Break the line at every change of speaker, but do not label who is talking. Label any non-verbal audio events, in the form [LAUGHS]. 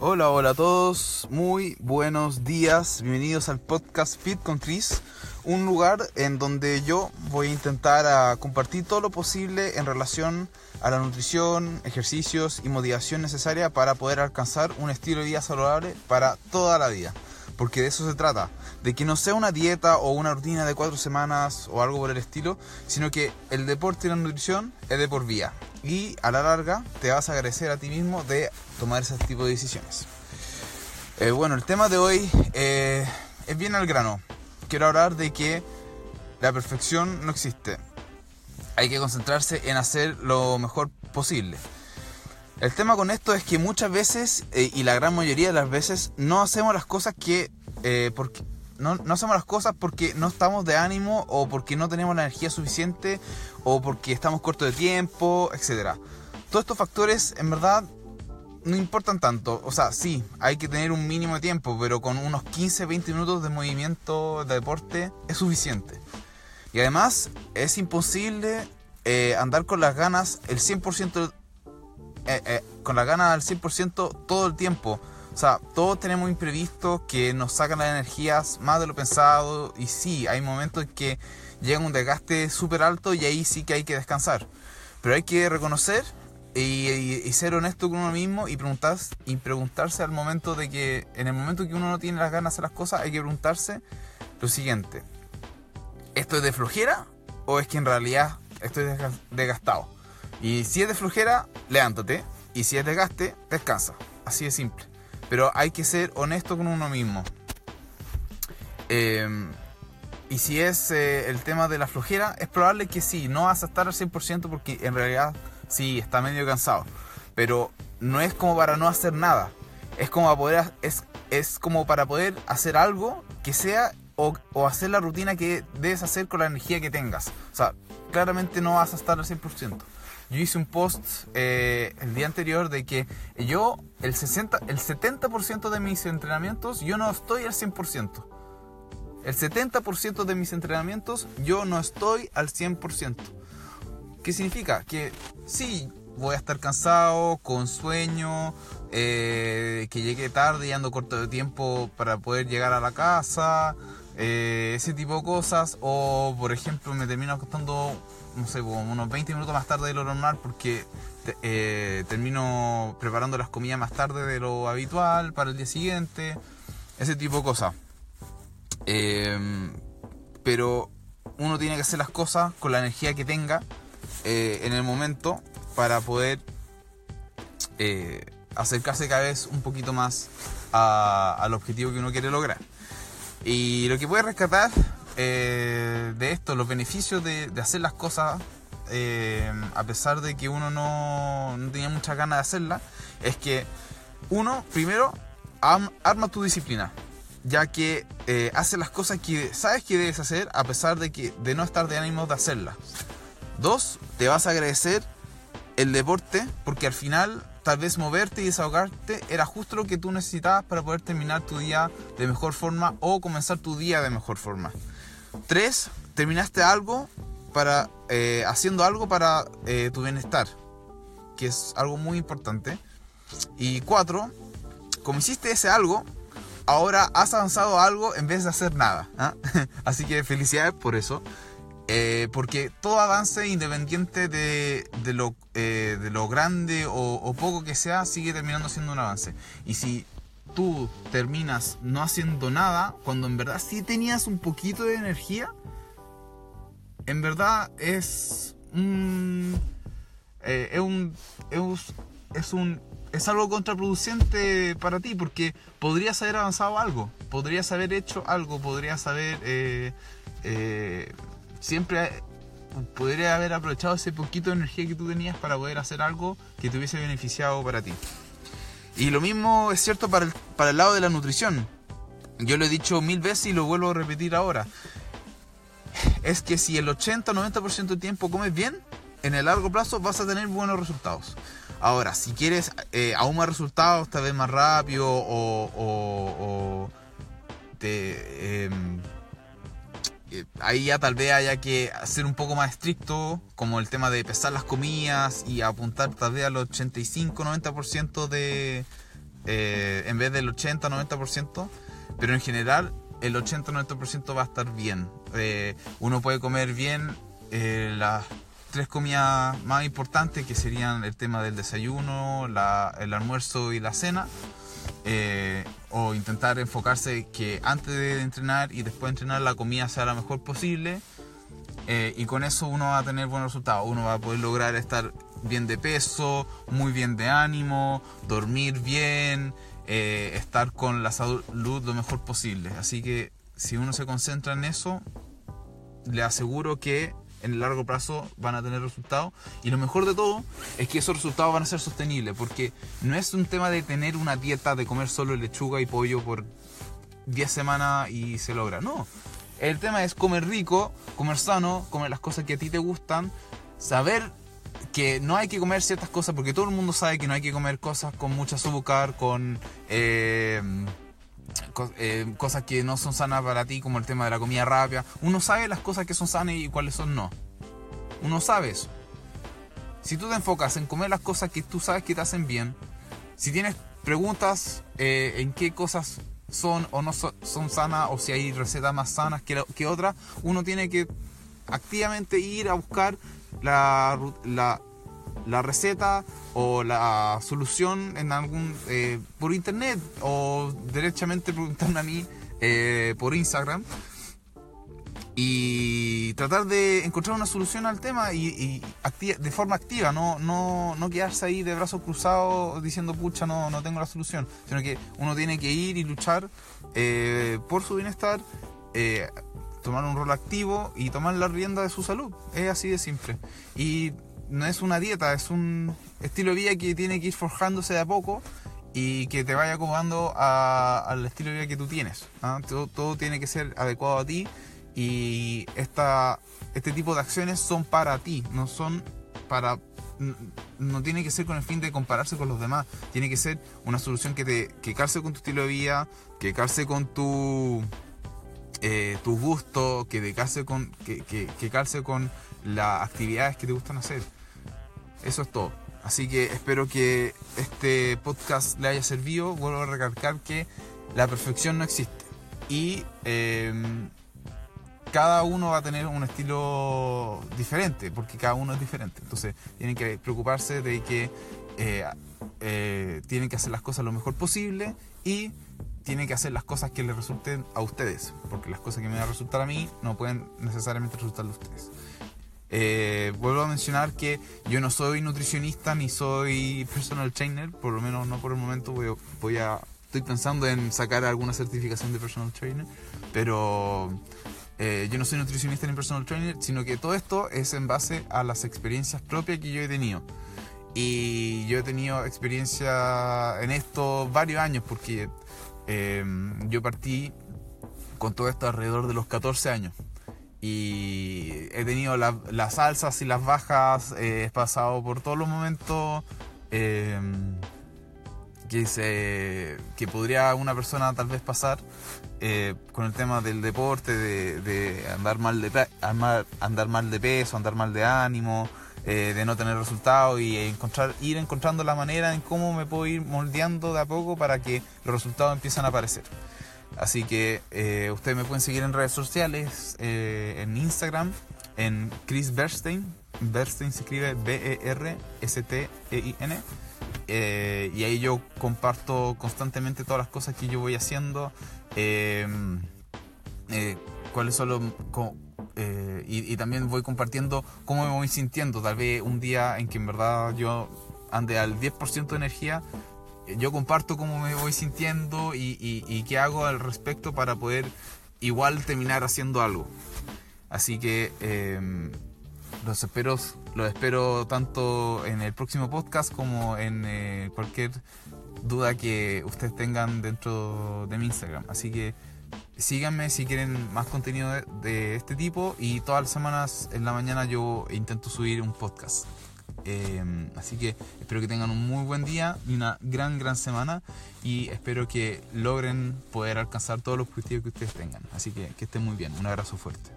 Hola, hola a todos, muy buenos días, bienvenidos al podcast Fit con Chris, un lugar en donde yo voy a intentar a compartir todo lo posible en relación a la nutrición, ejercicios y motivación necesaria para poder alcanzar un estilo de vida saludable para toda la vida. Porque de eso se trata, de que no sea una dieta o una rutina de cuatro semanas o algo por el estilo, sino que el deporte y la nutrición es de por vía. Y a la larga te vas a agradecer a ti mismo de tomar ese tipo de decisiones. Eh, bueno, el tema de hoy eh, es bien al grano. Quiero hablar de que la perfección no existe. Hay que concentrarse en hacer lo mejor posible. El tema con esto es que muchas veces, eh, y la gran mayoría de las veces, no hacemos las cosas que... Porque, no, no, hacemos las cosas porque no estamos de ánimo o porque no tenemos la energía suficiente o porque estamos cortos de tiempo, etc. Todos estos factores en verdad no importan tanto. O sea, sí, hay que tener un mínimo de tiempo, pero con unos 15-20 minutos de movimiento de deporte es suficiente. Y además es imposible eh, andar con las ganas el 100% eh, eh, con la gana al 100% todo el tiempo. O sea, todos tenemos imprevistos que nos sacan las energías más de lo pensado. Y sí, hay momentos en que llega un desgaste súper alto y ahí sí que hay que descansar. Pero hay que reconocer y, ser honesto con uno mismo y, preguntar, y preguntarse al momento de que, en el momento que uno no tiene las ganas de hacer las cosas, hay que preguntarse lo siguiente. ¿Esto es de flojera o es que en realidad estoy desgastado? Y si es de flojera, levántate. Y si es de gaste, descansa. Así de simple. Pero hay que ser honesto con uno mismo. Em, y si es eh, el tema de la flojera, es probable que sí, no vas a estar al 100% porque en realidad sí, está medio cansado. Pero no es como para no hacer nada. Es como, poder, es, es como para poder hacer algo que sea o, o, hacer la rutina que debes hacer con la energía que tengas. O sea, claramente no vas a estar al 100%. Yo hice un post eh, el día anterior de que yo, el, 60, el 70% de mis entrenamientos, yo no estoy al 100%. El 70% de mis entrenamientos, yo no estoy al 100%. ¿Qué significa? Que sí, voy a estar cansado, con sueño, eh, que llegue tarde y ando corto de tiempo para poder llegar a la casa, eh, ese tipo de cosas. O, por ejemplo, me termino acostando no sé, unos 20 minutos más tarde de lo normal porque eh, termino preparando las comidas más tarde de lo habitual para el día siguiente, ese tipo de cosas. Em, pero uno tiene que hacer las cosas con la energía que tenga eh, en el momento para poder acercarse cada vez un poquito más al objetivo que uno quiere lograr. Y lo que puede rescatar eh, de esto, los beneficios de, hacer las cosas, eh, a pesar de que uno no, tenía muchas ganas de hacerlas, es que uno, primero, arma tu disciplina, ya que eh, haces las cosas que sabes que debes hacer a pesar de, que, de no estar de ánimo de hacerlas. Dos, te vas a agradecer el deporte porque al final tal vez moverte y desahogarte era justo lo que tú necesitabas para poder terminar tu día de mejor forma o comenzar tu día de mejor forma. Tres, terminaste algo para, eh, haciendo algo para eh, tu bienestar, que es algo muy importante. Y cuatro, como hiciste ese algo, ahora has avanzado algo en vez de hacer nada. ¿ah? [LAUGHS] Así que felicidades por eso. Eh, porque todo avance, independiente de, de, lo, de lo, grande o, poco que sea, sigue terminando siendo un avance. Y si tú terminas no haciendo nada, cuando en verdad sí tenías un poquito de energía, en verdad es un, eh, es un, es, un, es algo contraproducente para ti porque podrías haber avanzado algo, podrías haber hecho algo, podrías haber eh, eh, siempre podría haber aprovechado ese poquito de energía que tú tenías para poder hacer algo que te hubiese beneficiado para ti. Y lo mismo es cierto para el, para el lado de la nutrición. Yo lo he dicho mil veces y lo vuelvo a repetir ahora. Es que si el 80 o 90% del tiempo comes bien, en el largo plazo vas a tener buenos resultados. Ahora, si quieres eh, aún más resultados, tal vez más rápido o, o, te, em, eh, ahí ya tal vez haya que ser un poco más estricto, como el tema de pesar las comidas y apuntar tal vez al 85-90% de, eh, en vez del 80-90%, pero en general el 80-90% va a estar bien. Eh, uno puede comer bien las tres comidas más importantes que serían el tema del desayuno, el almuerzo y la cena. O intentar enfocarse que antes de entrenar y después de entrenar la comida sea la mejor posible. y con eso uno va a tener buenos resultados. Uno va a poder lograr estar bien de peso, muy bien de ánimo, dormir bien, eh, estar con la salud lo mejor posible. Así que si uno se concentra en eso, le aseguro que en el largo plazo van a tener resultados. Y lo mejor de todo es que esos resultados van a ser sostenibles, porque no es un tema de tener una dieta de comer solo lechuga y pollo por 10 semanas y se logra. No. El tema es comer rico, comer sano, comer las cosas que a ti te gustan, saber que no hay que comer ciertas cosas porque todo el mundo sabe que no hay que comer cosas con mucha azúcar, con eh, eh, cosas que no son sanas para ti, como el tema de la comida rápida. Uno sabe las cosas que son sanas y cuáles son no. Uno sabe eso. Si tú te enfocas en comer las cosas que tú sabes que te hacen bien, si tienes preguntas eh, en qué cosas son o no son, sanas o si hay recetas más sanas que, que otras, uno tiene que activamente ir a buscar la, la, la receta o la solución en algún eh, por internet o derechamente preguntarme a mí eh, por Instagram y tratar de encontrar una solución al tema y, de forma activa, no, no, no, quedarse ahí de brazos cruzados diciendo pucha no, no tengo la solución, sino que uno tiene que ir y luchar eh, por su bienestar, tomar un rol activo y tomar la rienda de su salud. Es así de simple. Y no es una dieta, es un estilo de vida que tiene que ir forjándose de a poco y que te vaya acomodando al estilo de vida que tú tienes. ¿ah? Todo, tiene que ser adecuado a ti y esta, este tipo de acciones son para ti, no son para... No tiene que ser con el fin de compararse con los demás, tiene que ser una solución que, te, que calce con tu estilo de vida, que calce con tu eh, tus gustos, que, calce con, que, que, calce con las actividades que te gustan hacer. Eso es todo. Así que espero que este podcast le haya servido. Vuelvo a recalcar que la perfección no existe. Y em, cada uno va a tener un estilo diferente, porque cada uno es diferente. Entonces tienen que preocuparse de que eh, eh, tienen que hacer las cosas lo mejor posible y tiene que hacer las cosas que le resulten a ustedes, porque las cosas que me van a resultar a mí no pueden necesariamente resultarle a ustedes. Eh, vuelvo a mencionar que yo no soy nutricionista ni soy personal trainer, por lo menos no por el momento. Voy, a, estoy pensando en sacar alguna certificación de personal trainer, pero eh, yo no soy nutricionista ni personal trainer, sino que todo esto es en base a las experiencias propias que yo he tenido. Y yo he tenido experiencia en esto varios años, porque Em, yo partí con todo esto alrededor de los 14 años. Y he tenido las alzas y las bajas, he pasado por todos los momentos em, que, se, que podría una persona tal vez pasar eh, con el tema del deporte, de, andar, mal de, andar mal de peso, andar mal de ánimo, eh, de no tener resultados y encontrar, ir encontrando la manera en cómo me puedo ir moldeando de a poco para que los resultados empiecen a aparecer. Así que eh, ustedes me pueden seguir en redes sociales, eh, en Instagram, en Chris Bernstein. Bernstein se escribe B-E-R-S-T-E-I-N. y ahí yo comparto constantemente todas las cosas que yo voy haciendo. cuáles son los eh, y, también voy compartiendo cómo me voy sintiendo. Tal vez un día en que en verdad yo ande al 10% de energía, eh, yo comparto cómo me voy sintiendo y, qué hago al respecto para poder igual terminar haciendo algo. Así que em, los espero, los espero tanto en el próximo podcast como en eh, cualquier duda que ustedes tengan dentro de mi Instagram. Así que síganme si quieren más contenido de, este tipo y todas las semanas en la mañana yo intento subir un podcast. Em, así que espero que tengan un muy buen día y una gran, gran semana y espero que logren poder alcanzar todos los objetivos que ustedes tengan. Así que que estén muy bien. Un abrazo fuerte.